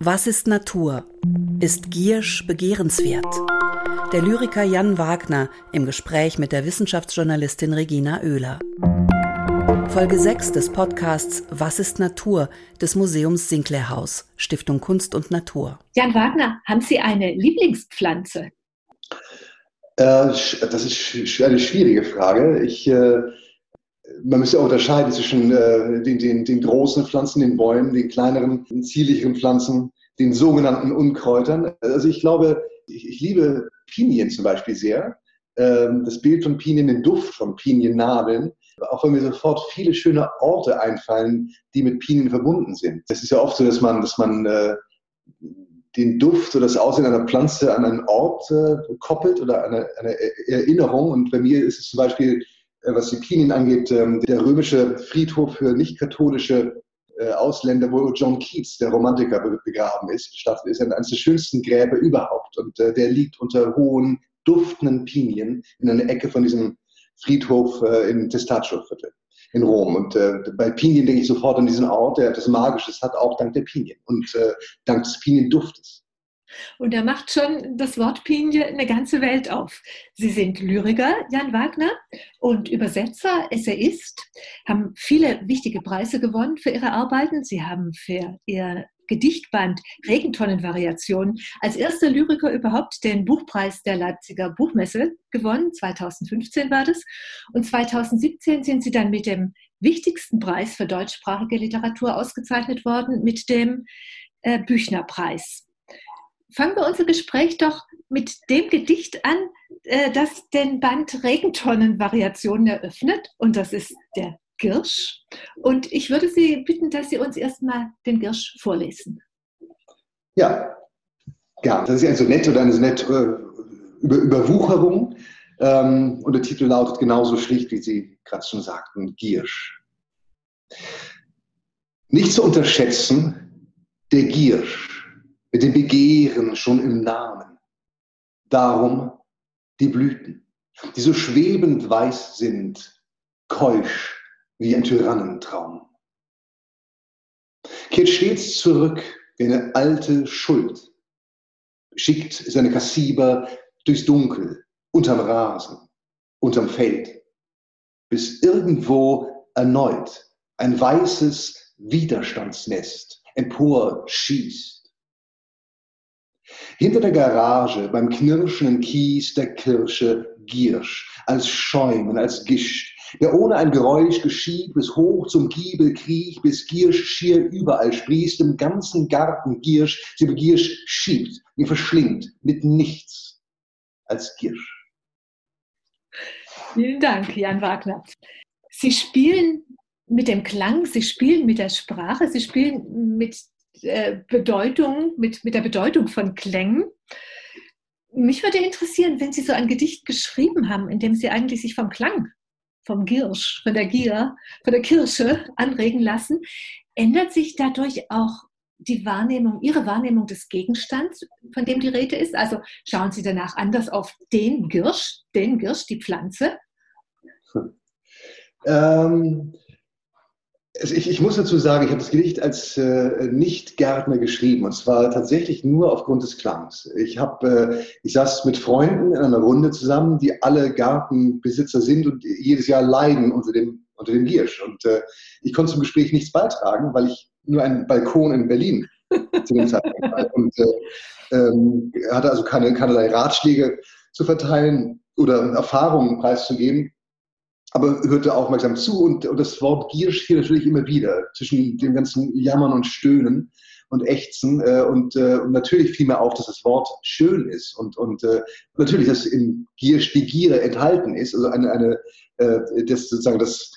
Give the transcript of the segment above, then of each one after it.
Was ist Natur? Ist Giersch begehrenswert? Der Lyriker Jan Wagner im Gespräch mit der Wissenschaftsjournalistin Regina Oehler. Folge 6 des Podcasts Was ist Natur des Museums Sinclair Stiftung Kunst und Natur. Jan Wagner, haben Sie eine Lieblingspflanze? Äh, das ist eine schwierige Frage. Ich, äh, man müsste unterscheiden zwischen äh, den, den, den großen Pflanzen, den Bäumen, den kleineren, den zierlicheren Pflanzen, den sogenannten Unkräutern. Also ich glaube, ich, ich liebe Pinien zum Beispiel sehr. Ähm, das Bild von Pinien, den Duft von Piniennadeln, auch wenn mir sofort viele schöne Orte einfallen, die mit Pinien verbunden sind. Es ist ja oft so, dass man, dass man äh, den Duft oder das Aussehen einer Pflanze an einen Ort äh, koppelt oder an eine, eine, Erinnerung. Und bei mir ist es zum Beispiel, was die Pinien angeht, ähm, der römische Friedhof für nicht-katholische äh, Ausländer, wo John Keats, der Romantiker, begraben ist, bestattet ist, eines der schönsten Gräber überhaupt. Und äh, der liegt unter hohen, duftenden Pinien in einer Ecke von diesem Friedhof äh, in Testaccio-Viertel in Rom. Und äh, bei Pinien denke ich sofort an diesen Ort, der etwas Magisches hat, auch dank der Pinien und äh, dank des Pinienduftes. Und da macht schon das Wort Pinie eine ganze Welt auf. Sie sind Lyriker, Jan Wagner, und Übersetzer, Essayist, haben viele wichtige Preise gewonnen für ihre Arbeiten. Sie haben für ihr Gedichtband Regentonnenvariationen als erster Lyriker überhaupt den Buchpreis der Leipziger Buchmesse gewonnen. 2015 war das. Und 2017 sind sie dann mit dem wichtigsten Preis für deutschsprachige Literatur ausgezeichnet worden, mit dem äh, Büchnerpreis. Fangen wir unser Gespräch doch mit dem Gedicht an, äh, das den Band Regentonnenvariationen eröffnet. Und das ist der Girsch. Und ich würde Sie bitten, dass Sie uns erstmal den Girsch vorlesen. Ja, ja, das ist ja so nett oder eine nette äh, Über Überwucherung. Ähm, und der Titel lautet genauso schlicht, wie Sie gerade schon sagten, Giersch. Nicht zu unterschätzen, der Giersch mit dem Begehren schon im Namen. Darum die Blüten, die so schwebend weiß sind, keusch wie ein Tyrannentraum. Kehrt stets zurück wie eine alte Schuld, schickt seine Kassiber durchs Dunkel, unterm Rasen, unterm Feld, bis irgendwo erneut ein weißes Widerstandsnest empor schießt. Hinter der Garage beim knirschenden Kies der Kirsche Giersch, als Schäumen, als Gischt, der ohne ein Geräusch geschieht, bis hoch zum Giebel kriecht, bis Giersch schier überall sprießt, im ganzen Garten Giersch, sie Giersch schiebt, ihn verschlingt, mit nichts als Giersch. Vielen Dank, Jan Wagner. Sie spielen mit dem Klang, Sie spielen mit der Sprache, Sie spielen mit äh, Bedeutung, mit, mit der Bedeutung von Klängen. Mich würde interessieren, wenn Sie so ein Gedicht geschrieben haben, in dem Sie eigentlich sich vom Klang vom Girsch, von der Gier, von der Kirsche anregen lassen, ändert sich dadurch auch die Wahrnehmung, Ihre Wahrnehmung des Gegenstands, von dem die Rede ist? Also schauen Sie danach anders auf den Girsch, den Girsch, die Pflanze? Ähm, also ich, ich, muss dazu sagen, ich habe das Gedicht als äh, Nicht-Gärtner geschrieben und zwar tatsächlich nur aufgrund des Klangs. Ich, hab, äh, ich saß mit Freunden in einer Runde zusammen, die alle Gartenbesitzer sind und jedes Jahr leiden unter dem, unter dem Giersch. Und äh, ich konnte zum Gespräch nichts beitragen, weil ich nur einen Balkon in Berlin zu dem Zeitpunkt hatte und äh, ähm, hatte also keine, keinerlei Ratschläge zu verteilen oder Erfahrungen preiszugeben aber hörte aufmerksam zu und, und das Wort Giersch hier natürlich immer wieder zwischen dem ganzen Jammern und Stöhnen und Ächzen äh, und, äh, und natürlich fiel mir auf, dass das Wort schön ist und, und äh, natürlich, dass in Giersch die Gier enthalten ist, also eine, eine äh, das sozusagen das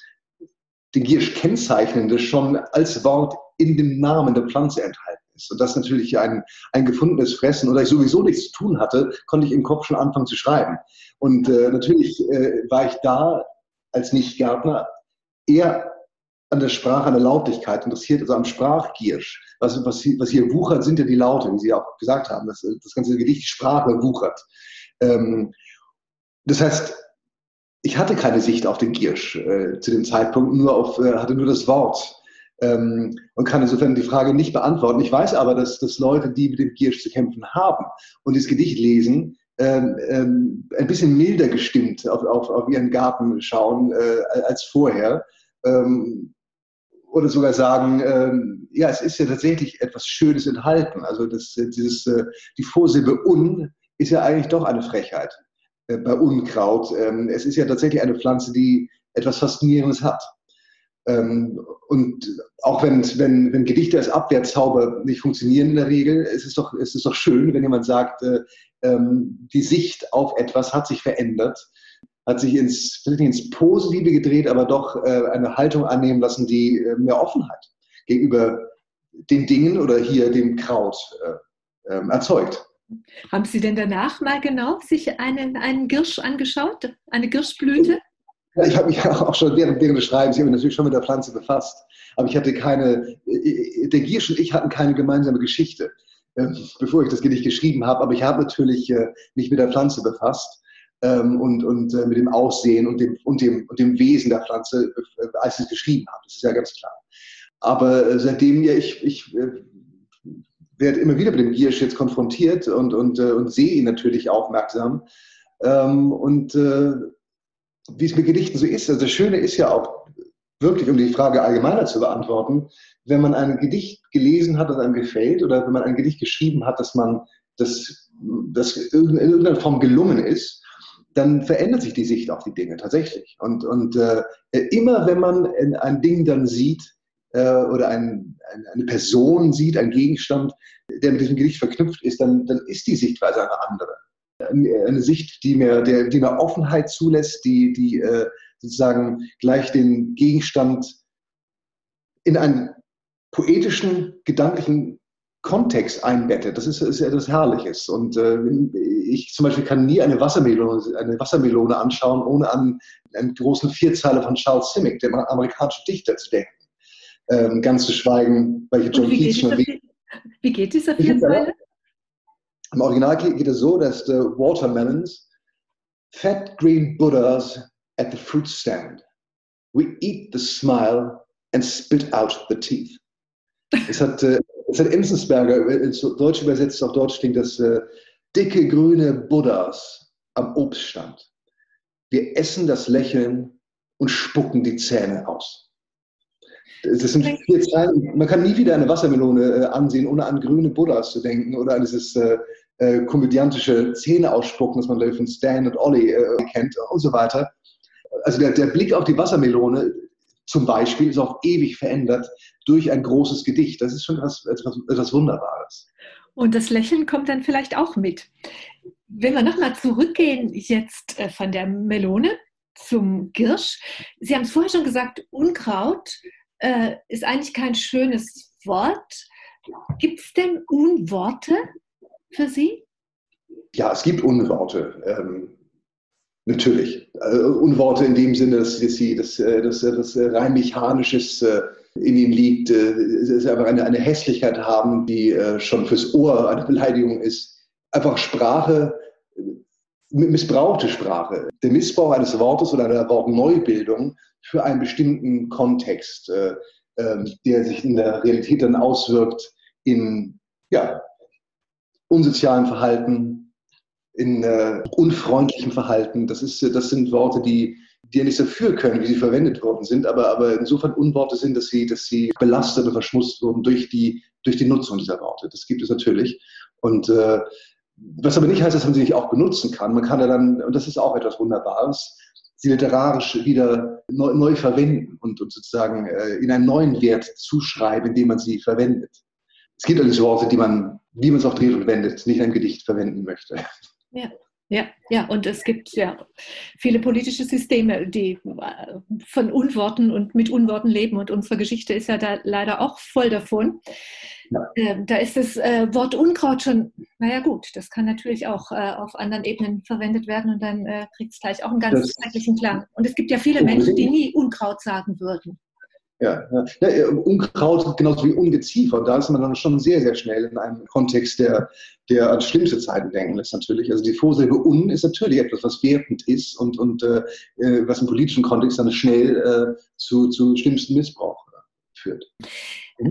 den Giersch kennzeichnende schon als Wort in dem Namen der Pflanze enthalten ist. Und das natürlich ein, ein gefundenes Fressen oder ich sowieso nichts zu tun hatte, konnte ich im Kopf schon anfangen zu schreiben. Und äh, natürlich äh, war ich da als Nicht-Gärtner eher an der Sprache, an der Lautigkeit interessiert, also am Sprachgiersch. Was, was, was hier wuchert, sind ja die Laute, wie Sie auch gesagt haben. Das, das ganze Gedicht, Sprache wuchert. Ähm, das heißt, ich hatte keine Sicht auf den Giersch äh, zu dem Zeitpunkt, nur auf, äh, hatte nur das Wort ähm, und kann insofern die Frage nicht beantworten. Ich weiß aber, dass, dass Leute, die mit dem Giersch zu kämpfen haben und das Gedicht lesen, ähm, ähm, ein bisschen milder gestimmt auf, auf, auf ihren Garten schauen äh, als vorher. Ähm, oder sogar sagen, ähm, ja, es ist ja tatsächlich etwas Schönes enthalten. Also das, dieses, äh, die Vorsilbe un ist ja eigentlich doch eine Frechheit äh, bei Unkraut. Ähm, es ist ja tatsächlich eine Pflanze, die etwas Faszinierendes hat. Ähm, und auch wenn, wenn, wenn Gedichte als Abwehrzauber nicht funktionieren in der Regel, ist es ist doch schön, wenn jemand sagt, äh, ähm, die Sicht auf etwas hat sich verändert, hat sich ins, ins Positive gedreht, aber doch äh, eine Haltung annehmen lassen, die äh, mehr Offenheit gegenüber den Dingen oder hier dem Kraut äh, ähm, erzeugt. Haben Sie denn danach mal genau sich einen, einen Girsch angeschaut, eine Girschblüte? Ja, ich habe mich auch schon während, während des Schreibens, ich habe mich natürlich schon mit der Pflanze befasst, aber ich hatte keine, der Giersch und ich hatten keine gemeinsame Geschichte, bevor ich das Gedicht geschrieben habe, aber ich habe natürlich äh, mich mit der Pflanze befasst ähm, und, und äh, mit dem Aussehen und dem, und, dem, und dem Wesen der Pflanze, äh, als ich es geschrieben habe, das ist ja ganz klar. Aber seitdem ja ich, ich werde immer wieder mit dem Giersch jetzt konfrontiert und, und, und sehe ihn natürlich aufmerksam. Ähm, und wie es mit Gedichten so ist. Also das Schöne ist ja auch wirklich, um die Frage allgemeiner zu beantworten, wenn man ein Gedicht gelesen hat, das einem gefällt, oder wenn man ein Gedicht geschrieben hat, dass man das, das in irgendeiner Form gelungen ist, dann verändert sich die Sicht auf die Dinge tatsächlich. Und, und äh, immer wenn man ein Ding dann sieht äh, oder ein, ein, eine Person sieht, ein Gegenstand, der mit diesem Gedicht verknüpft ist, dann, dann ist die Sichtweise eine andere eine Sicht, die mir, der, die mir Offenheit zulässt, die, die äh, sozusagen gleich den Gegenstand in einen poetischen, gedanklichen Kontext einbettet. Das ist, ist etwas Herrliches. Und äh, ich zum Beispiel kann nie eine Wassermelone, eine Wassermelone anschauen, ohne an einen großen Vierzeiler von Charles Simic, dem amerikanischen Dichter, zu denken. Ähm, ganz zu schweigen, welche John Keats schon Wie geht dieser Vierzeiler? Im Original geht es so, dass the watermelons, fat green Buddhas at the fruit stand. We eat the smile and spit out the teeth. Es hat, äh, es hat Enzensberger ins Deutsch übersetzt, auf Deutsch klingt das äh, dicke grüne Buddhas am Obststand. Wir essen das Lächeln und spucken die Zähne aus. Das sind vier Zeilen. Man kann nie wieder eine Wassermelone äh, ansehen, ohne an grüne Buddhas zu denken oder an dieses äh, äh, komödiantische Szene ausspucken, das man von Stan und Ollie äh, kennt und so weiter. Also der, der Blick auf die Wassermelone zum Beispiel ist auch ewig verändert durch ein großes Gedicht. Das ist schon etwas, etwas, etwas Wunderbares. Und das Lächeln kommt dann vielleicht auch mit. Wenn wir nochmal zurückgehen jetzt äh, von der Melone zum Girsch. Sie haben es vorher schon gesagt, Unkraut äh, ist eigentlich kein schönes Wort. Gibt es denn Unworte für Sie? Ja, es gibt Unworte. Ähm, natürlich. Äh, Unworte in dem Sinne, dass, dass, sie, dass, äh, dass, dass rein mechanisches äh, in ihnen liegt, äh, einfach eine, eine Hässlichkeit haben, die äh, schon fürs Ohr eine Beleidigung ist. Einfach Sprache, missbrauchte Sprache. Der Missbrauch eines Wortes oder einer Wortneubildung für einen bestimmten Kontext, äh, äh, der sich in der Realität dann auswirkt in ja, unsozialen Verhalten, in äh, unfreundlichem Verhalten. Das, ist, das sind Worte, die, die ja nicht dafür können, wie sie verwendet worden sind, aber, aber insofern Unworte sind, dass sie, dass sie belastet und verschmutzt wurden durch die, durch die Nutzung dieser Worte. Das gibt es natürlich. Und äh, was aber nicht heißt, dass man sie nicht auch benutzen kann. Man kann ja dann, und das ist auch etwas Wunderbares, sie literarisch wieder neu, neu verwenden und, und sozusagen äh, in einen neuen Wert zuschreiben, indem man sie verwendet. Es gibt also Worte, die man wie man es auch dreht und wendet, nicht ein Gedicht verwenden möchte. Ja. Ja, ja, und es gibt ja viele politische Systeme, die äh, von Unworten und mit Unworten leben. Und unsere Geschichte ist ja da leider auch voll davon. Ja. Ähm, da ist das äh, Wort Unkraut schon, naja gut, das kann natürlich auch äh, auf anderen Ebenen verwendet werden und dann kriegt es gleich auch einen ganz zeitlichen Klang. Und es gibt ja viele Menschen, die nie Unkraut sagen würden. Ja, ja, Unkraut genauso wie Ungeziefer. Da ist man dann schon sehr, sehr schnell in einem Kontext, der, der an schlimmste Zeiten denken lässt natürlich. Also die Vorsilbe un ist natürlich etwas, was wertend ist und, und äh, was im politischen Kontext dann schnell äh, zu, zu schlimmsten Missbrauch führt.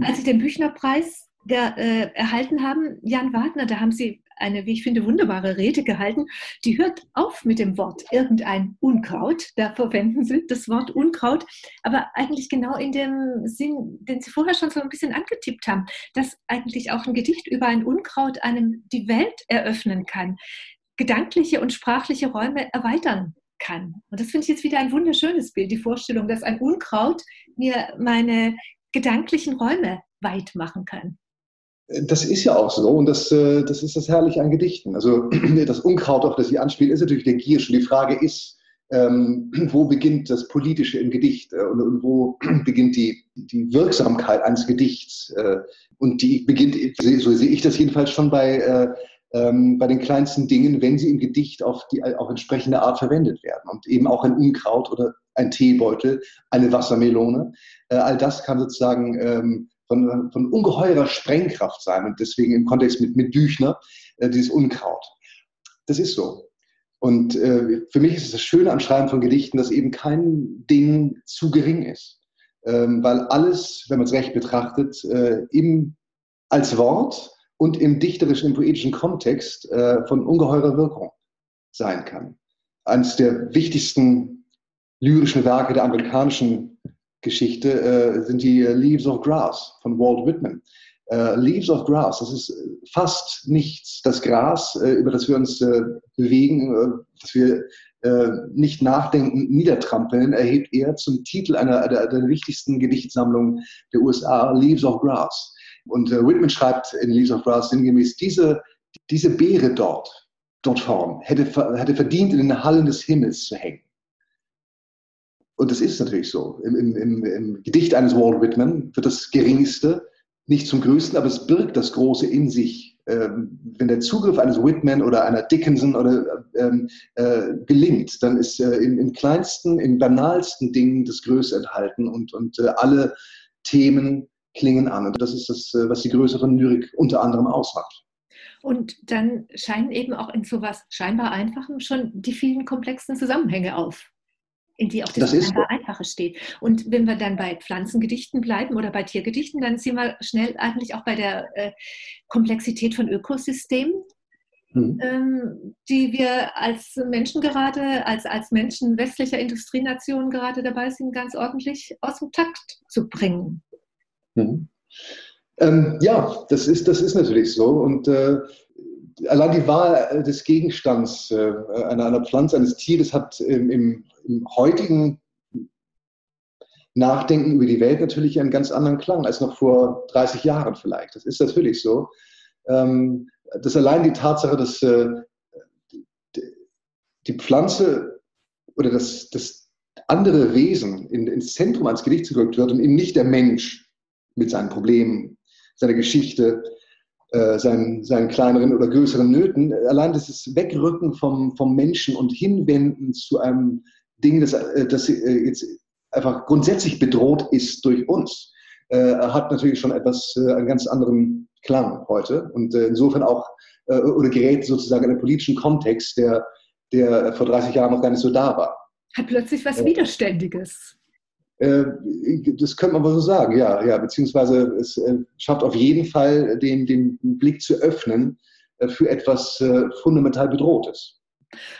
Als Sie den Büchnerpreis der, äh, erhalten haben, Jan Wagner, da haben Sie eine, wie ich finde, wunderbare Rede gehalten. Die hört auf mit dem Wort irgendein Unkraut. Da verwenden Sie das Wort Unkraut, aber eigentlich genau in dem Sinn, den Sie vorher schon so ein bisschen angetippt haben, dass eigentlich auch ein Gedicht über ein Unkraut einem die Welt eröffnen kann, gedankliche und sprachliche Räume erweitern kann. Und das finde ich jetzt wieder ein wunderschönes Bild, die Vorstellung, dass ein Unkraut mir meine gedanklichen Räume weit machen kann. Das ist ja auch so und das, äh, das ist das Herrliche an Gedichten. Also das Unkraut, auf das Sie anspielen, ist natürlich der Giersch. Und die Frage ist, ähm, wo beginnt das Politische im Gedicht äh, und, und, wo beginnt die, die Wirksamkeit eines Gedichts? Äh, und die beginnt, so sehe ich das jedenfalls schon bei, äh, ähm, bei den kleinsten Dingen, wenn sie im Gedicht auf, die, auf entsprechende Art verwendet werden. Und eben auch ein Unkraut oder ein Teebeutel, eine Wassermelone. All das kann sozusagen ähm, von, von ungeheurer Sprengkraft sein und deswegen im Kontext mit, mit Büchner äh, dieses Unkraut. Das ist so. Und äh, für mich ist es das Schöne am Schreiben von Gedichten, dass eben kein Ding zu gering ist. Ähm, weil alles, wenn man es recht betrachtet, äh, im, als Wort und im dichterischen, im poetischen Kontext äh, von ungeheurer Wirkung sein kann. Eines der wichtigsten lyrischen Werke der amerikanischen Geschichte äh, sind die äh, Leaves of Grass von Walt Whitman. Äh, Leaves of Grass, das ist fast nichts. Das Gras, äh, über das wir uns äh, bewegen, äh, das wir nicht nachdenken, niedertrampeln, erhebt er zum Titel einer der, der wichtigsten Gedichtsammlungen der USA, Leaves of Grass. Und Whitman schreibt in Leaves of Grass sinngemäß, diese, diese Beere dort, dort vorn, hätte, hätte verdient, in den Hallen des Himmels zu hängen. Und das ist natürlich so. Im, im, Im, Gedicht eines Walt Whitman wird das Geringste nicht zum Größten, aber es birgt das Große in sich. Ähm, wenn der Zugriff eines Whitman oder einer Dickinson oder ähm, äh, gelingt, dann ist äh, im, im, kleinsten, im banalsten Dingen das Größe enthalten und, und äh, alle Themen klingen an. Und das ist das, äh, was die Größe von Lyrik unter anderem ausmacht. Und dann scheinen eben auch in so etwas scheinbar Einfachem schon die vielen komplexen Zusammenhänge auf in die auch das, das. Einfache steht. Und wenn wir dann bei Pflanzengedichten bleiben oder bei Tiergedichten, dann sind wir schnell eigentlich auch bei der äh, Komplexität von Ökosystemen, mhm. ähm, die wir als Menschen gerade, als, als Menschen westlicher Industrienationen gerade dabei sind, ganz ordentlich aus dem Takt zu bringen. Mhm. Ähm, ja, das ist, das ist natürlich so. Und äh, allein die Wahl des Gegenstands äh, einer, einer Pflanze, eines Tieres hat im, im im heutigen Nachdenken über die Welt natürlich einen ganz anderen Klang als noch vor 30 Jahren vielleicht. Das ist natürlich so. Ähm, dass allein die Tatsache, dass äh, die Pflanze oder das, das andere Wesen ins Zentrum eines Gedichts gerückt wird und eben nicht der Mensch mit seinen Problemen, seiner Geschichte, äh, seinen, seinen kleineren oder größeren Nöten. Allein das Wegrücken vom, vom Menschen und Hinwenden zu einem Ding, das, äh, das äh, jetzt einfach grundsätzlich bedroht ist durch uns, äh, hat natürlich schon etwas, einen ganz anderen Klang heute und insofern auch oder gerät sozusagen in einen politischen Kontext, der, der vor 30 Jahren noch gar nicht so da war. Hat plötzlich was Widerständiges. Das könnte man aber so sagen, ja, ja, beziehungsweise es schafft auf jeden Fall den, den Blick zu öffnen für etwas fundamental Bedrohtes.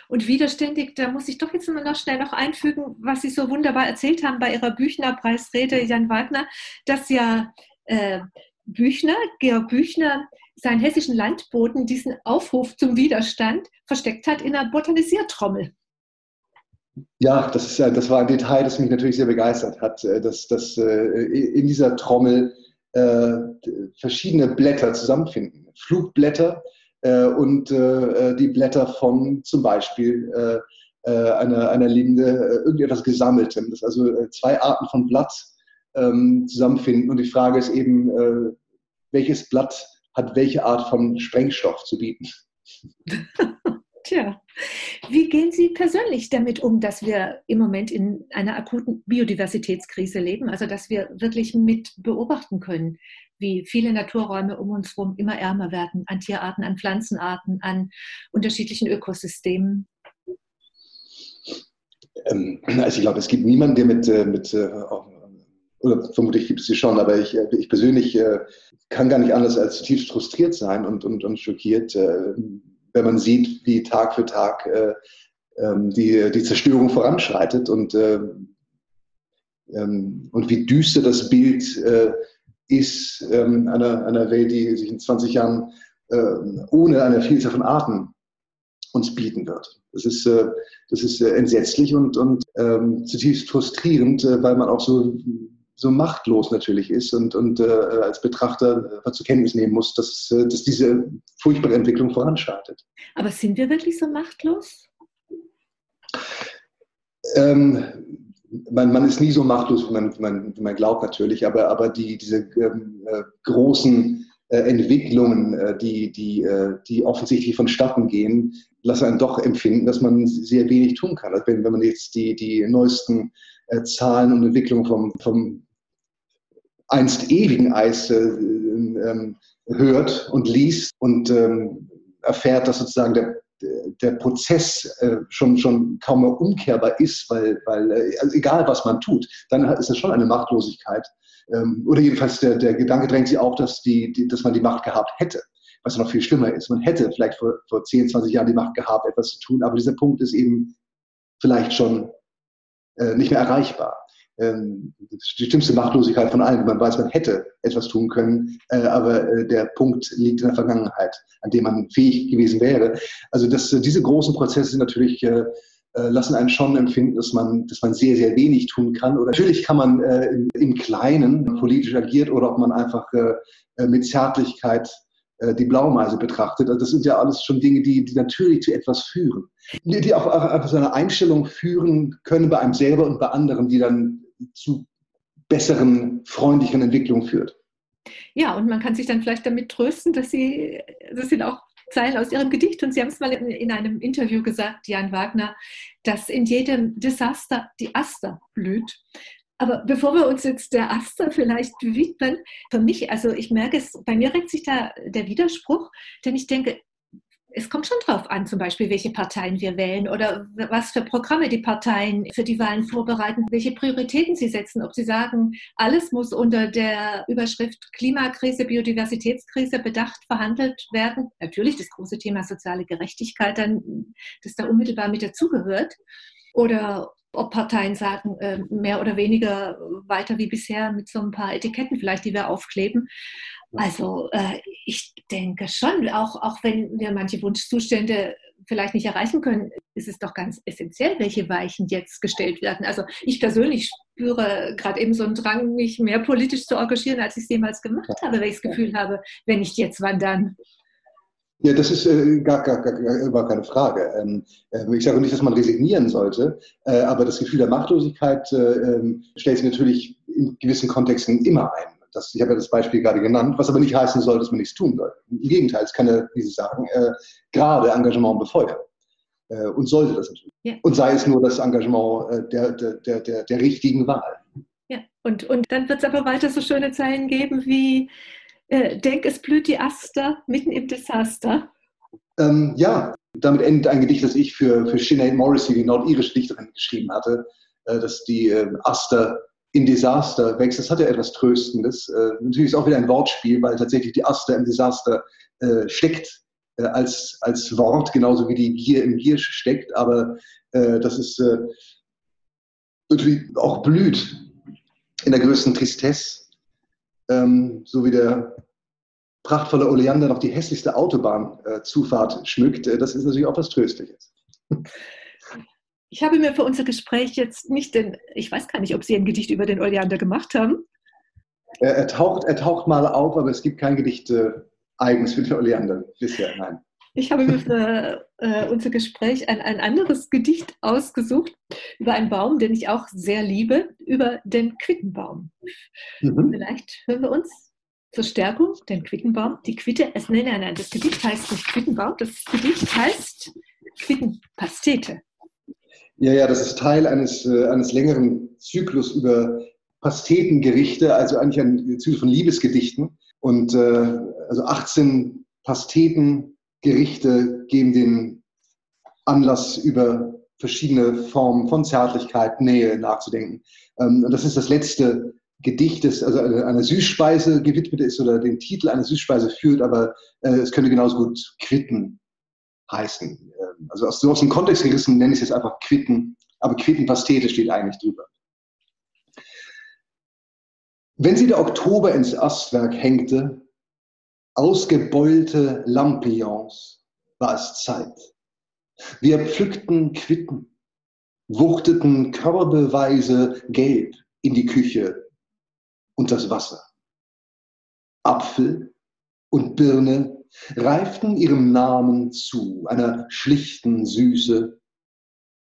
Und widerständig, da muss ich doch jetzt noch schnell noch einfügen, was Sie so wunderbar erzählt haben bei Ihrer Büchner-Preisrede, Jan Wagner, dass ja äh, Büchner, Georg Büchner, seinen hessischen Landboten diesen Aufruf zum Widerstand versteckt hat in einer Botanisiertrommel. Ja, das, das war ein Detail, das mich natürlich sehr begeistert hat, äh, dass, dass äh, in dieser Trommel äh, verschiedene Blätter zusammenfinden. Flugblätter, und die Blätter von zum Beispiel einer, einer Linde, irgendetwas Gesammeltem. Das also zwei Arten von Blatt ähm, zusammenfinden. Und die Frage ist eben, welches Blatt hat welche Art von Sprengstoff zu bieten? Tja, wie gehen Sie persönlich damit um, dass wir im Moment in einer akuten Biodiversitätskrise leben, also dass wir wirklich mit beobachten können, wie viele Naturräume um uns herum immer ärmer werden an Tierarten, an Pflanzenarten, an unterschiedlichen Ökosystemen? Ähm, also ich glaube, es gibt niemanden, der mit, äh, mit äh, oder vermutlich gibt es sie schon, aber ich, ich persönlich äh, kann gar nicht anders als zutiefst frustriert sein und, und, und schockiert, äh, wenn man sieht, wie Tag für Tag äh, ähm, die, die Zerstörung voranschreitet und, äh, ähm, und wie düster das Bild äh, ist ähm, einer, einer Welt, die sich in 20 Jahren äh, ohne eine Vielzahl von Arten uns bieten wird. Das ist, äh, das ist äh, entsetzlich und, und ähm, zutiefst frustrierend, äh, weil man auch so so machtlos natürlich ist und, und äh, als Betrachter äh, zur Kenntnis nehmen muss, dass, äh, dass diese furchtbare Entwicklung voranschreitet. Aber sind wir wirklich so machtlos? Ähm, man, man, ist nie so machtlos, wie man, wie man, wie man glaubt natürlich, aber, aber die, diese ähm, äh, großen äh, Entwicklungen, äh, die, die, die offensichtlich vonstatten gehen, lassen einen doch empfinden, dass man sehr wenig tun kann. Also wenn, wenn man jetzt die, die neuesten Zahlen und Entwicklungen vom, vom einst ewigen Eis äh, ähm, hört und liest und ähm, erfährt, dass sozusagen der, der Prozess äh, schon, schon kaum mehr umkehrbar ist, weil, weil äh, also egal was man tut, dann ist es schon eine Machtlosigkeit. Ähm, oder jedenfalls der, der Gedanke drängt sich auch, dass, die, dass man die Macht gehabt hätte was noch viel schlimmer ist. Man hätte vielleicht vor, vor 10, 20 Jahren die Macht gehabt, etwas zu tun, aber dieser Punkt ist eben vielleicht schon nicht mehr erreichbar ähm, die schlimmste Machtlosigkeit von allen. Man weiß, man hätte etwas tun können, äh, aber äh, der Punkt liegt in der Vergangenheit, an dem man fähig gewesen wäre. Also das, äh, diese großen Prozesse natürlich lassen einen schon empfinden, dass man, dass man sehr, sehr wenig tun kann. Oder natürlich kann man im, Kleinen politisch agiert oder ob man einfach mit Zärtlichkeit die Blaumeise betrachtet. Also das sind ja alles schon Dinge, die, die natürlich zu etwas führen. Die, die auch einfach so eine Einstellung führen können bei einem selber und bei anderen, die dann zu besseren, freundlichen Entwicklungen führt. Ja, und man kann sich dann vielleicht damit trösten, dass Sie, das sind auch Zeilen aus Ihrem Gedicht und Sie haben es mal in einem Interview gesagt, Jan Wagner, dass in jedem Desaster die Aster blüht. Aber bevor wir uns jetzt der Aster vielleicht widmen, für mich, also ich merke es, bei mir regt sich da der Widerspruch, denn ich denke, es kommt schon drauf an, zum Beispiel, welche Parteien wir wählen oder was für Programme die Parteien für die Wahlen vorbereiten, welche Prioritäten sie setzen, ob sie sagen, alles muss unter der Überschrift Klimakrise, Biodiversitätskrise bedacht verhandelt werden. Natürlich das große Thema soziale Gerechtigkeit, dann, das da unmittelbar mit dazugehört. Oder ob Parteien sagen, äh, mehr oder weniger weiter wie bisher mit so ein paar Etiketten vielleicht, die wir aufkleben. Also äh, ich denke schon, auch, auch wenn wir manche Wunschzustände vielleicht nicht erreichen können, ist es doch ganz essentiell, welche Weichen jetzt gestellt werden. Also ich persönlich spüre gerade eben so einen Drang, mich mehr politisch zu engagieren, als ich es jemals gemacht habe, weil ich das Gefühl habe, wenn nicht jetzt, wann dann? Ja, das ist äh, gar, gar, gar, gar keine Frage. Ähm, äh, ich sage nicht, dass man resignieren sollte, äh, aber das Gefühl der Machtlosigkeit äh, ähm, stellt sich natürlich in gewissen Kontexten immer ein. Das, ich habe ja das Beispiel gerade genannt, was aber nicht heißen soll, dass man nichts tun soll. Im Gegenteil, es kann ja, wie Sie sagen, äh, gerade Engagement befeuern. Äh, und sollte das natürlich. Ja. Und sei es nur das Engagement der, der, der, der richtigen Wahl. Ja, und, und dann wird es aber weiter so schöne Zeilen geben wie äh, denk, es blüht die Aster mitten im Desaster. Ähm, ja, damit endet ein Gedicht, das ich für, für Sinead Morrissey, die nordirische Dichterin, geschrieben hatte, äh, dass die äh, Aster in Desaster wächst. Das hat ja etwas Tröstendes. Äh, natürlich ist auch wieder ein Wortspiel, weil tatsächlich die Aster im Desaster äh, steckt äh, als, als Wort, genauso wie die Gier im Giersch steckt. Aber das ist natürlich auch blüht in der größten Tristesse ähm, so wie der prachtvolle Oleander noch die hässlichste Autobahnzufahrt äh, schmückt, äh, das ist natürlich auch was Tröstliches. Ich habe mir für unser Gespräch jetzt nicht den, ich weiß gar nicht, ob Sie ein Gedicht über den Oleander gemacht haben. Er, er taucht, er taucht mal auf, aber es gibt kein Gedicht äh, eigens für den Oleander bisher, nein. Ich habe mir für äh, unser Gespräch ein, ein anderes Gedicht ausgesucht über einen Baum, den ich auch sehr liebe, über den Quittenbaum. Mhm. Vielleicht hören wir uns zur Stärkung den Quittenbaum. Die Quitte, es, nein, nein, nein, das Gedicht heißt nicht Quittenbaum, das Gedicht heißt Quittenpastete. Ja, ja, das ist Teil eines, äh, eines längeren Zyklus über Pastetengerichte, also eigentlich ein Zyklus von Liebesgedichten. Und äh, also 18 Pasteten Gerichte geben den Anlass, über verschiedene Formen von Zärtlichkeit, Nähe nachzudenken. Ähm, und das ist das letzte Gedichtes, also einer Süßspeise gewidmet ist oder den Titel einer Süßspeise führt, aber äh, es könnte genauso gut Quitten heißen. Also aus, aus dem Kontext gerissen nenne ich es jetzt einfach Quitten, aber Quittenpastete steht eigentlich drüber. Wenn sie der Oktober ins Astwerk hängte, ausgebeulte Lampions, war es Zeit. Wir pflückten Quitten, wuchteten körbeweise gelb in die Küche und das Wasser. Apfel und Birne reiften ihrem Namen zu, einer schlichten Süße,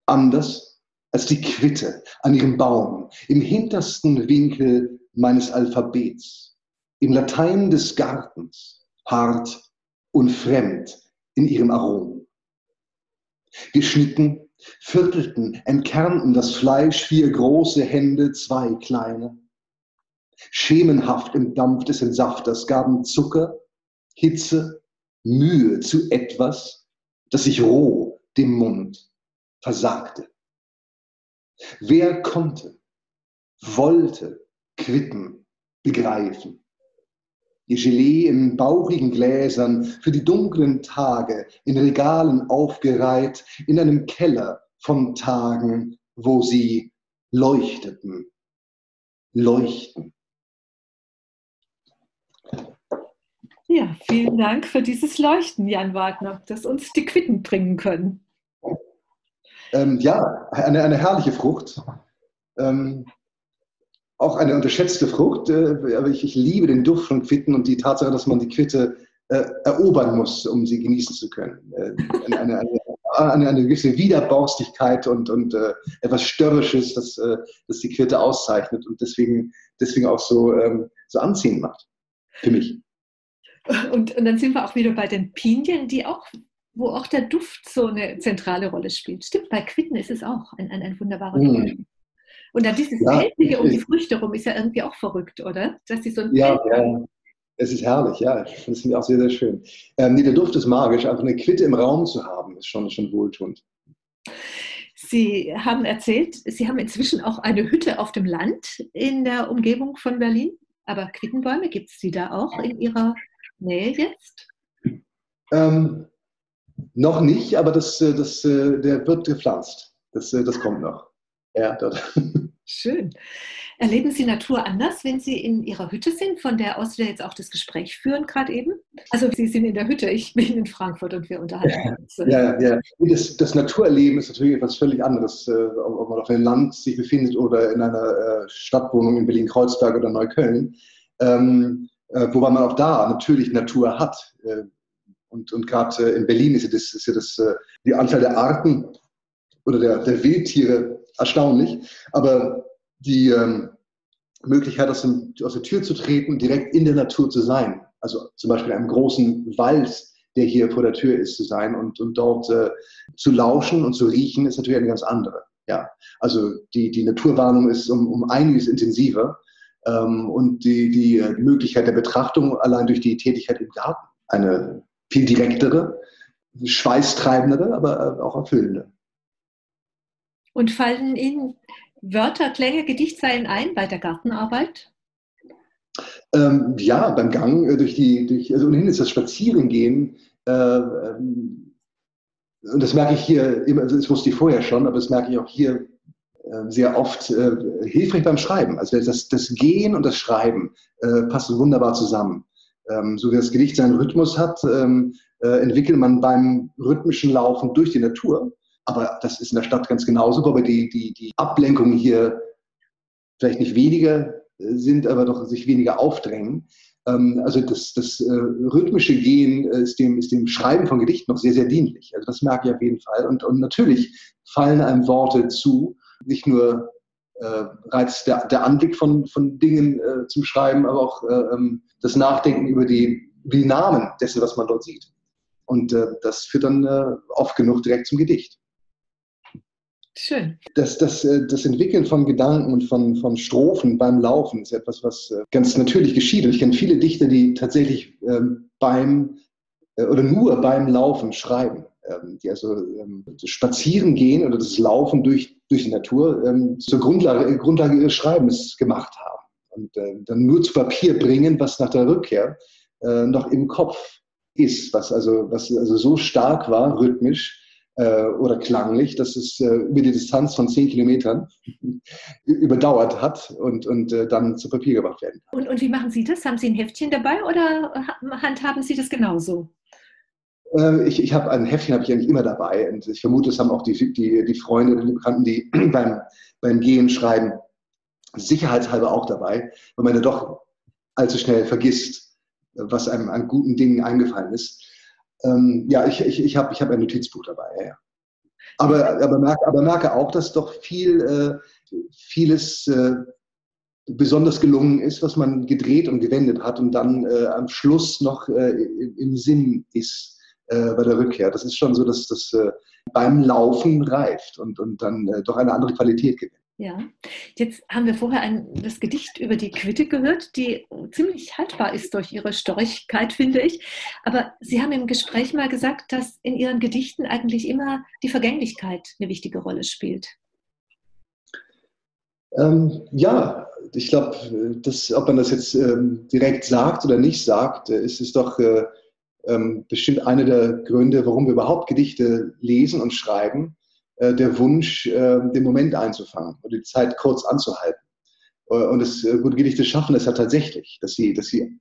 anders als die Quitte an ihrem Baum im hintersten Winkel meines Alphabets, im Latein des Gartens, hart und fremd in ihrem Arom. Wir schnitten, viertelten, entkernten das Fleisch, vier große Hände, zwei kleine. Schemenhaft im Dampf des Entsafters gaben Zucker, Hitze, Mühe zu etwas, das sich roh dem Mund versagte. Wer konnte, wollte quitten, begreifen? Ihr Gelee in bauchigen Gläsern für die dunklen Tage, in Regalen aufgereiht, in einem Keller von Tagen, wo sie leuchteten, leuchten. Ja, vielen Dank für dieses Leuchten, Jan Wagner, das uns die Quitten bringen können. Ähm, ja, eine, eine herrliche Frucht. Ähm, auch eine unterschätzte Frucht, äh, aber ich, ich, liebe den Duft von Quitten und die Tatsache, dass man die Quitte äh, erobern muss, um sie genießen zu können. Äh, eine, eine, eine, eine, gewisse Widerborstigkeit und, und äh, etwas Störrisches, das, äh, das die Quitte auszeichnet und deswegen, deswegen auch so, ähm, so anziehend macht. Für mich. Und, und dann sind wir auch wieder bei den Pinien, die auch wo auch der Duft so eine zentrale Rolle spielt. Stimmt, bei Quitten ist es auch ein, ein, ein wunderbarer mm. Duft. Und dann dieses ja, Pelzige um die Früchte rum ist ja irgendwie auch verrückt, oder? Dass sie so ein ja, ja, es ist herrlich, ja. Das finde ich auch sehr, sehr schön. Ähm, nee, der Duft ist magisch. Einfach eine Quitte im Raum zu haben, ist schon, schon wohltuend. Sie haben erzählt, Sie haben inzwischen auch eine Hütte auf dem Land in der Umgebung von Berlin. Aber Quittenbäume, gibt es die da auch in Ihrer Nähe jetzt? Ähm, noch nicht, aber das, äh, das, äh, der wird gepflanzt. Das, äh, das kommt noch. Ja, dort. Schön. Erleben Sie Natur anders, wenn Sie in Ihrer Hütte sind, von der aus wir jetzt auch das Gespräch führen, gerade eben? Also Sie sind in der Hütte, ich bin in Frankfurt und wir unterhalten uns. Ja, ja. Das, das Naturerleben ist natürlich etwas völlig anderes, ob man auf einem Land sich befindet oder in einer Stadtwohnung in Berlin-Kreuzberg oder Neukölln. Ähm, wobei man auch da natürlich Natur hat. Und, und gerade äh, in Berlin ist ja, das, ist ja das, äh, die Anzahl der Arten oder der, der Wildtiere erstaunlich. Aber die ähm, Möglichkeit, aus, dem, aus der Tür zu treten, direkt in der Natur zu sein, also zum Beispiel in einem großen Wald, der hier vor der Tür ist, zu sein und, und dort äh, zu lauschen und zu riechen, ist natürlich eine ganz andere. Ja, also die, die Naturwarnung ist um, um einiges intensiver und die, die Möglichkeit der Betrachtung allein durch die Tätigkeit im Garten eine viel direktere, schweißtreibendere, aber auch erfüllende. Und fallen Ihnen Wörter, Klänge, Gedichtzeilen ein bei der Gartenarbeit? Ähm, ja, beim Gang äh, durch die, durch, also ohnehin ist das Spazierengehen, äh, ähm, und das merke ich hier immer, also das wusste ich vorher schon, aber das merke ich auch hier äh, sehr oft äh, hilfreich beim Schreiben. Also das, das Gehen und das Schreiben äh, passen wunderbar zusammen ähm, so wie das Gedicht seinen Rhythmus hat, ähm, äh, entwickelt man beim rhythmischen Laufen durch die Natur. Aber das ist in der Stadt ganz genauso, wobei die, die, die Ablenkungen hier vielleicht nicht weniger äh, sind, aber doch sich weniger aufdrängen. Ähm, also das, das äh, rhythmische Gehen äh, ist, dem, ist dem Schreiben von Gedichten noch sehr, sehr dienlich. Also das merke ich auf jeden Fall. Und, und natürlich fallen einem Worte zu, nicht nur äh, bereits der, der Anblick von, von Dingen äh, zum Schreiben, aber auch äh, ähm, das Nachdenken über die, die Namen dessen, was man dort sieht. Und äh, das führt dann äh, oft genug direkt zum Gedicht. Schön. Das, das, äh, das Entwickeln von Gedanken und von, von Strophen beim Laufen ist etwas, was ganz natürlich geschieht. Und ich kenne viele Dichter, die tatsächlich ähm, beim oder nur beim Laufen schreiben. Ähm, die also ähm, spazieren gehen oder das Laufen durch, durch die Natur ähm, zur Grundlage, Grundlage ihres Schreibens gemacht haben. und äh, dann nur zu Papier bringen, was nach der Rückkehr äh, noch im Kopf ist, was also, was also so stark war, rhythmisch, äh, oder klanglich, dass es äh, über die Distanz von zehn Kilometern überdauert hat und, und äh, dann zu Papier gebracht werden. Und, und wie machen Sie das? Haben Sie ein Heftchen dabei oder handhaben Sie das genauso? Äh, ich, ich habe ein Heftchen habe ich eigentlich immer dabei und ich vermute, das haben auch die, die, die Freunde und die Bekannten, die beim, beim Gehen schreiben, sicherheitshalber auch dabei, weil man ja doch allzu schnell vergisst, was einem an guten Dingen eingefallen ist. Ähm, ja, ich, ich, ich habe ich hab ein Notizbuch dabei, ja. Aber, aber, merke, aber merke auch, dass doch viel, äh, vieles äh, besonders gelungen ist, was man gedreht und gewendet hat und dann äh, am Schluss noch äh, im Sinn ist äh, bei der Rückkehr. Das ist schon so, dass das äh, beim Laufen reift und, und dann doch eine andere Qualität gewinnt. Ja, jetzt haben wir vorher ein, das Gedicht über die Quitte gehört, die ziemlich haltbar ist durch ihre Storchigkeit, finde ich. Aber Sie haben im Gespräch mal gesagt, dass in Ihren Gedichten eigentlich immer die Vergänglichkeit eine wichtige Rolle spielt. Ähm, ja, ich glaube, ob man das jetzt ähm, direkt sagt oder nicht sagt, äh, ist es doch äh, ähm, bestimmt einer der Gründe, warum wir überhaupt Gedichte lesen und schreiben äh, der Wunsch, äh, den Moment einzufangen und die Zeit kurz anzuhalten. Äh, und das gute Gedichte schaffen es ja tatsächlich, dass sie, dass sie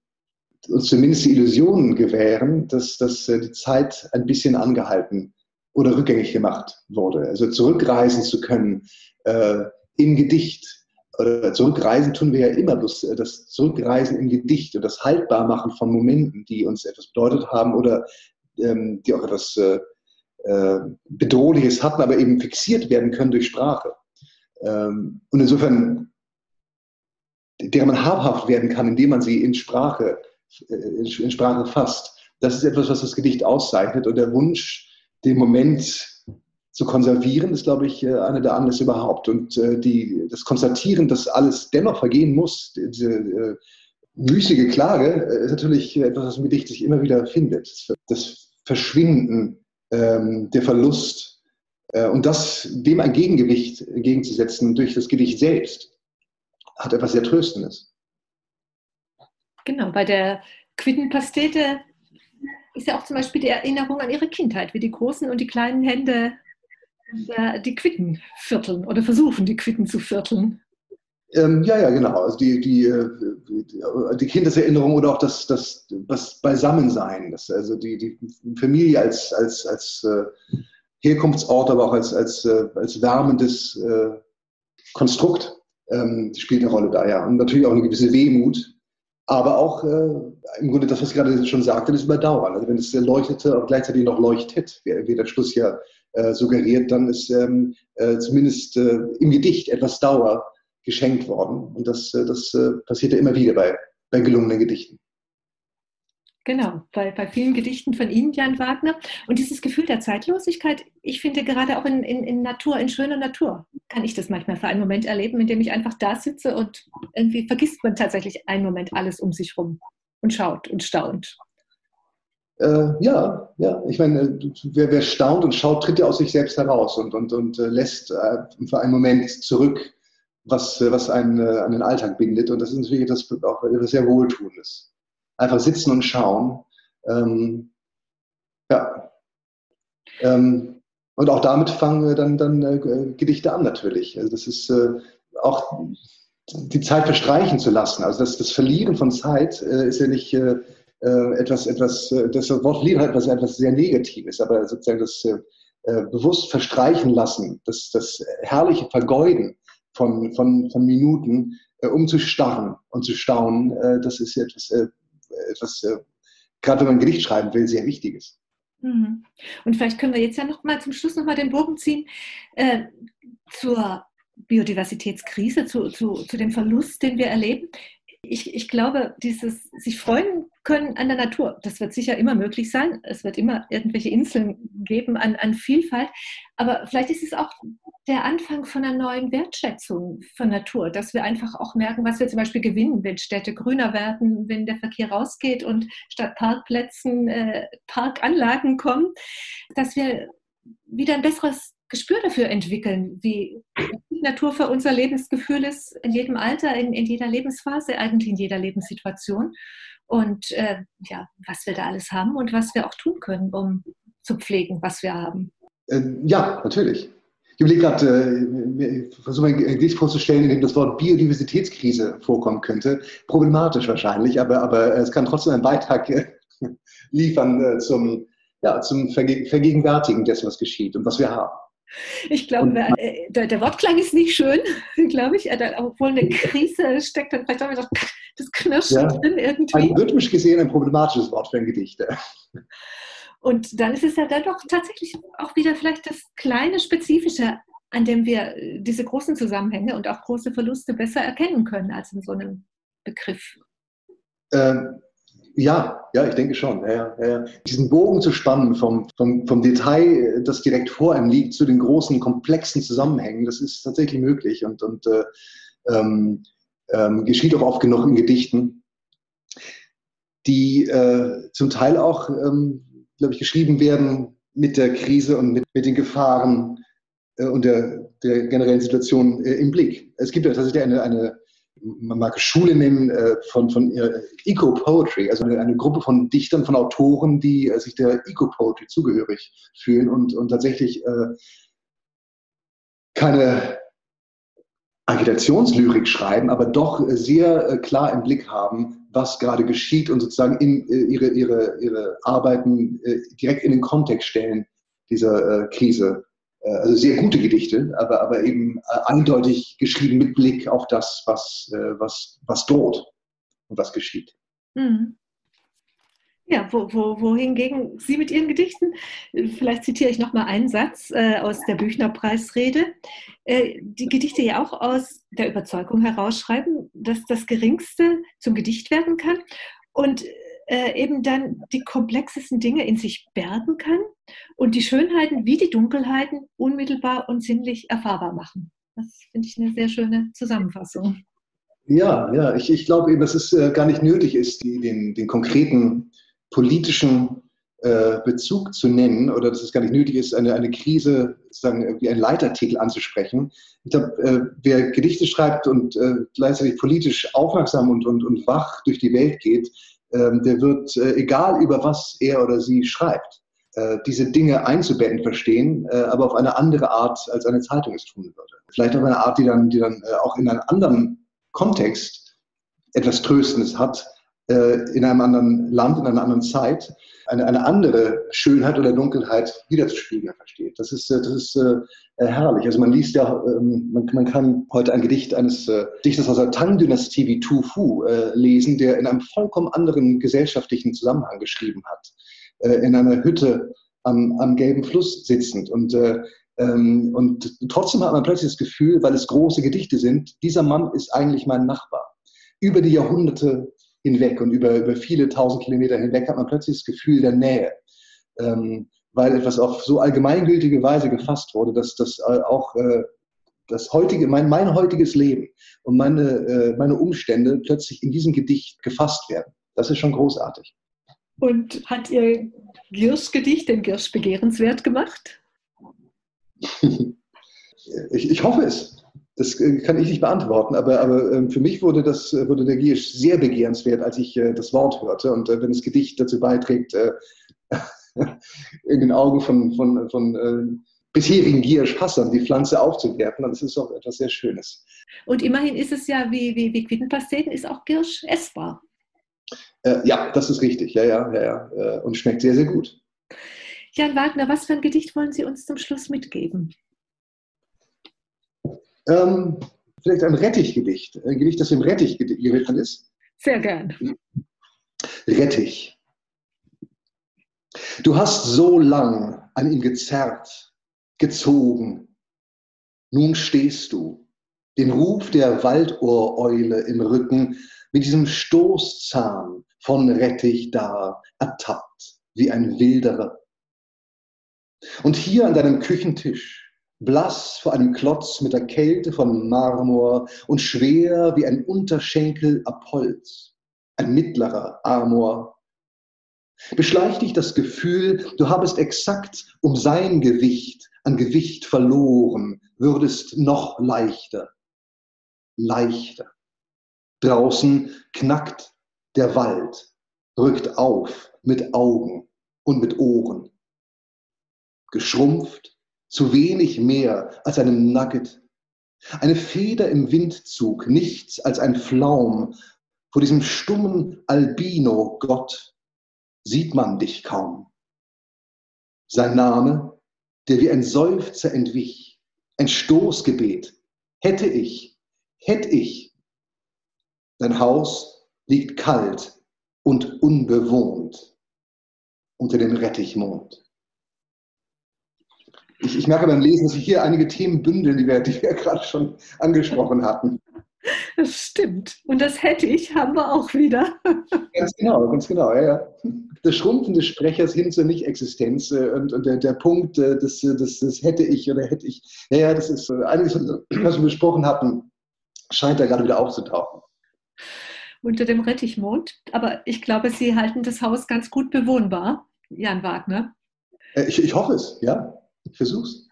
uns zumindest die Illusionen gewähren, dass, dass die Zeit ein bisschen angehalten oder rückgängig gemacht wurde. Also zurückreisen zu können äh, im Gedicht. Oder zurückreisen tun wir ja immer, bloß das Zurückreisen im Gedicht und das Haltbarmachen von Momenten, die uns etwas bedeutet haben oder ähm, die auch etwas äh, äh, Bedrohliches hatten, aber eben fixiert werden können durch Sprache. Ähm, und insofern, deren man habhaft werden kann, indem man sie in Sprache, äh, in Sprache fasst. Das ist etwas, was das Gedicht auszeichnet. Und der Wunsch, den Moment zu konservieren, ist, glaube ich, äh, einer der Anlässe überhaupt. Und die, das Konstatieren, dass alles dennoch vergehen muss, diese äh, müßige Klage, ist natürlich etwas, was im Gedicht sich immer wieder findet. Das Verschwinden ähm, der Verlust äh, und das dem ein Gegengewicht entgegenzusetzen durch das Gedicht selbst, hat etwas sehr Tröstendes. Genau, bei der Quittenpastete ist ja auch zum Beispiel die Erinnerung an ihre Kindheit, wie die großen und die kleinen Hände äh, die Quitten vierteln oder versuchen, die Quitten zu vierteln. Ähm, ja, ja, genau. Also die, die, äh, die Kindeserinnerung oder auch das, das, das Beisammensein, das, also die, die Familie als, als, als äh, Herkunftsort, aber auch als, als, äh, als wärmendes Konstrukt ähm, spielt eine Rolle da, ja. Und natürlich auch eine gewisse Wehmut, aber auch äh, im Grunde das, was ich gerade schon sagte, das Überdauern. Also wenn es leuchtete und gleichzeitig noch leuchtet, wie, wie der Schluss ja äh, suggeriert, dann ist ähm, zumindest im Gedicht etwas Dauer geschenkt worden. Und das, äh, das äh, passiert ja immer wieder bei, bei gelungenen Gedichten. Genau, bei, bei vielen Gedichten von Ihnen, Jan Wagner. Und dieses Gefühl der Zeitlosigkeit, ich finde gerade auch in, in, in Natur, in schöner Natur, kann ich das manchmal für einen Moment erleben, in dem ich einfach da sitze und irgendwie vergisst man tatsächlich einen Moment alles um sich rum und schaut und staunt. Äh, ja, ja, ich meine, wer, wer, staunt und schaut, tritt ja aus sich selbst heraus und, und, und äh, lässt äh, für einen Moment zurück was, was einen äh, an den Alltag bindet. Und das ist natürlich etwas, auch etwas sehr Wohltuendes. Einfach sitzen und schauen. Ähm, ja. Ähm, und auch damit fangen dann, dann äh, Gedichte an natürlich. Also das ist äh, auch die Zeit verstreichen zu lassen. Also das, das Verlieren von Zeit äh, ist ja nicht äh, äh etwas, etwas, das Wort Verlieren hat etwas, sehr Negatives, aber sozusagen das bewusst verstreichen lassen, das, das herrliche Vergeuden von, von, von Minuten, äh, um zu starren und zu staunen. Äh, das ist etwas, äh, etwas äh, gerade wenn man ein Gedicht schreiben will, sehr Wichtiges. Mhm. Und vielleicht können wir jetzt ja noch mal zum Schluss noch mal den Bogen ziehen äh, zur Biodiversitätskrise, zu, zu, zu dem Verlust, den wir erleben ich, ich glaube, dieses sich freuen können an der Natur, das wird sicher immer möglich sein. Es wird immer irgendwelche Inseln geben an, an Vielfalt. Aber vielleicht ist es auch der Anfang von einer neuen Wertschätzung von Natur, dass wir einfach auch merken, was wir zum Beispiel gewinnen, wenn Städte grüner werden, wenn der Verkehr rausgeht und statt Parkplätzen äh, Parkanlagen kommen, dass wir wieder ein besseres Gespür dafür entwickeln, wie Natur für unser Lebensgefühl ist, in jedem Alter, in, in jeder Lebensphase, eigentlich in jeder Lebenssituation. Und äh, ja, was wir da alles haben und was wir auch tun können, um zu pflegen, was wir haben. Äh, ja, natürlich. Ich überlege gerade, äh, versuche ein Gedicht vorzustellen, in dem das Wort Biodiversitätskrise vorkommen könnte. Problematisch wahrscheinlich, aber, aber es kann trotzdem einen Beitrag äh, liefern äh, zum, ja, zum Vergegenwärtigen dessen, was geschieht und was wir haben. Ich glaube, äh, der, der, Wortklang ist nicht schön, glaube ich. Äh, obwohl eine Krise steckt dann vielleicht auch wieder das Knirschen ja, drin irgendwie. Ein rhythmisch gesehen ein problematisches Wort für ein Gedicht. Und dann ist es ja dann doch tatsächlich auch wieder vielleicht das kleine Spezifische, an dem wir diese großen Zusammenhänge und auch große Verluste besser erkennen können als in so einem Begriff. Ähm, ja, ja, ich denke schon. Ja, ja, ja. Diesen Bogen zu spannen vom, vom, vom Detail, das direkt vor einem liegt, zu den großen, komplexen Zusammenhängen, das ist tatsächlich möglich und, und äh, ähm, ähm, geschieht auch oft genug in Gedichten, die äh, zum Teil auch, ähm, glaube ich, geschrieben werden mit der Krise und mit, mit den Gefahren äh, und der, der generellen Situation äh, im Blick. Es gibt ja tatsächlich eine, eine man mag Schule nennen, äh, von, von äh, Eco-Poetry, also eine, Gruppe von Dichtern, von Autoren, die äh, sich der Eco-Poetry zugehörig fühlen und, und tatsächlich keine Agitationslyrik schreiben, aber doch sehr klar im Blick haben, was gerade geschieht und sozusagen in, ihre, ihre, ihre Arbeiten direkt in den Kontext stellen dieser Krise also sehr gute Gedichte, aber, aber eben äh, eindeutig geschrieben mit Blick auf das, was, äh, was, was droht und was geschieht. Mhm. Ja, wo, wo, wohingegen Sie mit Ihren Gedichten, vielleicht zitiere ich nochmal einen Satz äh, aus der Büchnerpreisrede, äh, die Gedichte ja auch aus der Überzeugung herausschreiben, dass das Geringste zum Gedicht werden kann und äh, eben dann die komplexesten Dinge in sich bergen kann und die Schönheiten wie die Dunkelheiten unmittelbar und sinnlich erfahrbar machen. Das finde ich eine sehr schöne Zusammenfassung. Ja, ja, ich, ich glaube eben, dass es äh, gar nicht nötig ist, die, den, den konkreten politischen äh, Bezug zu nennen oder dass es gar nicht nötig ist, eine, eine Krise sozusagen wie einen Leitertitel anzusprechen. Ich glaube, äh, wer Gedichte schreibt und äh, gleichzeitig politisch aufmerksam und, und, und wach durch die Welt geht, der wird, äh, egal über was er oder sie schreibt, äh, diese Dinge einzubetten verstehen, äh, aber auf eine andere Art, als eine Zeitung es tun würde. Vielleicht auf eine Art, die dann, die dann auch in einem anderen Kontext etwas Tröstendes hat, in einem anderen Land, in einer anderen Zeit, eine, eine andere Schönheit oder Dunkelheit wiederzuspiegeln versteht. Das ist, das ist äh, herrlich. Also man liest ja, ähm, man, man, kann heute ein Gedicht eines äh, Dichters aus der Tang-Dynastie wie Tu Fu äh, lesen, der in einem vollkommen anderen gesellschaftlichen Zusammenhang geschrieben hat. Äh, in einer Hütte am, am gelben Fluss sitzend. Und, äh, ähm, und trotzdem hat man plötzlich das Gefühl, weil es große Gedichte sind, dieser Mann ist eigentlich mein Nachbar. Über die Jahrhunderte hinweg und über, über viele tausend Kilometer hinweg hat man plötzlich das Gefühl der Nähe. Ähm, weil etwas auf so allgemeingültige Weise gefasst wurde, dass das äh, auch äh, das heutige, mein, mein heutiges Leben und meine, äh, meine Umstände plötzlich in diesem Gedicht gefasst werden. Das ist schon großartig. Und hat Ihr Girsch-Gedicht den Girsch begehrenswert gemacht? ich, ich hoffe es. Das äh, kann ich nicht beantworten, aber, aber ähm, für mich wurde, das, wurde der Giersch sehr begehrenswert, als ich äh, das Wort hörte. Und äh, wenn das Gedicht dazu beiträgt, in den Augen von, von, von bisherigen Giersch-Hassern die Pflanze aufzuwerten, dann ist es auch etwas sehr Schönes. Und immerhin ist es ja, wie, wie, wie Quittenpasteten, ist auch Giersch essbar. Äh, ja, das ist richtig. Ja, ja, ja, ja. Und schmeckt sehr, sehr gut. Jan Wagner, was für ein Gedicht wollen Sie uns zum Schluss mitgeben? Ähm, vielleicht ein Rettichgedicht. Ein Gedicht, das im Rettich gewidmet ist. Sehr gern. Rettich. Du hast so lang an ihm gezerrt, gezogen. Nun stehst du, den Ruf der Waldohreule im Rücken, mit diesem Stoßzahn von Rettich da, ertappt wie ein Wilderer. Und hier an deinem Küchentisch blass vor einem Klotz mit der Kälte von Marmor und schwer wie ein Unterschenkel ab Holz, ein mittlerer Amor. Beschleicht dich das Gefühl, du habest exakt um sein Gewicht an Gewicht verloren, würdest noch leichter, leichter. Draußen knackt der Wald, rückt auf mit Augen und mit Ohren. Geschrumpft, zu wenig mehr als einem Nugget. Eine Feder im Windzug, nichts als ein Flaum. Vor diesem stummen Albino-Gott sieht man dich kaum. Sein Name, der wie ein Seufzer entwich, ein Stoßgebet. Hätte ich, hätte ich. Dein Haus liegt kalt und unbewohnt unter dem Rettichmond. Ich, ich merke beim Lesen, dass sich hier einige Themen bündeln, die wir, die wir gerade schon angesprochen hatten. Das stimmt. Und das hätte ich, haben wir auch wieder. Ganz genau, ganz genau, ja, ja. Das Schrumpfen des Sprechers hin zur Nicht-Existenz äh, und, und der, der Punkt, äh, das, das, das hätte ich oder hätte ich, ja, ja, das ist äh, einiges, was wir besprochen hatten, scheint da gerade wieder aufzutauchen. Unter dem Rettichmond. Aber ich glaube, Sie halten das Haus ganz gut bewohnbar, Jan Wagner. Ich, ich hoffe es, ja. Versuch's.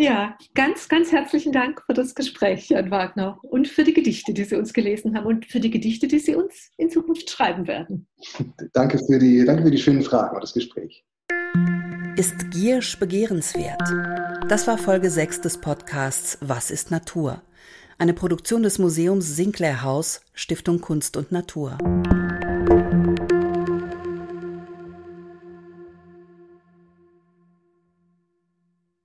Ja, ganz, ganz herzlichen Dank für das Gespräch, Jan Wagner, und für die Gedichte, die Sie uns gelesen haben und für die Gedichte, die Sie uns in Zukunft schreiben werden. Danke für die, danke für die schönen Fragen und das Gespräch. Ist Giersch begehrenswert? Das war Folge 6 des Podcasts Was ist Natur? Eine Produktion des Museums Sinclair House, Stiftung Kunst und Natur.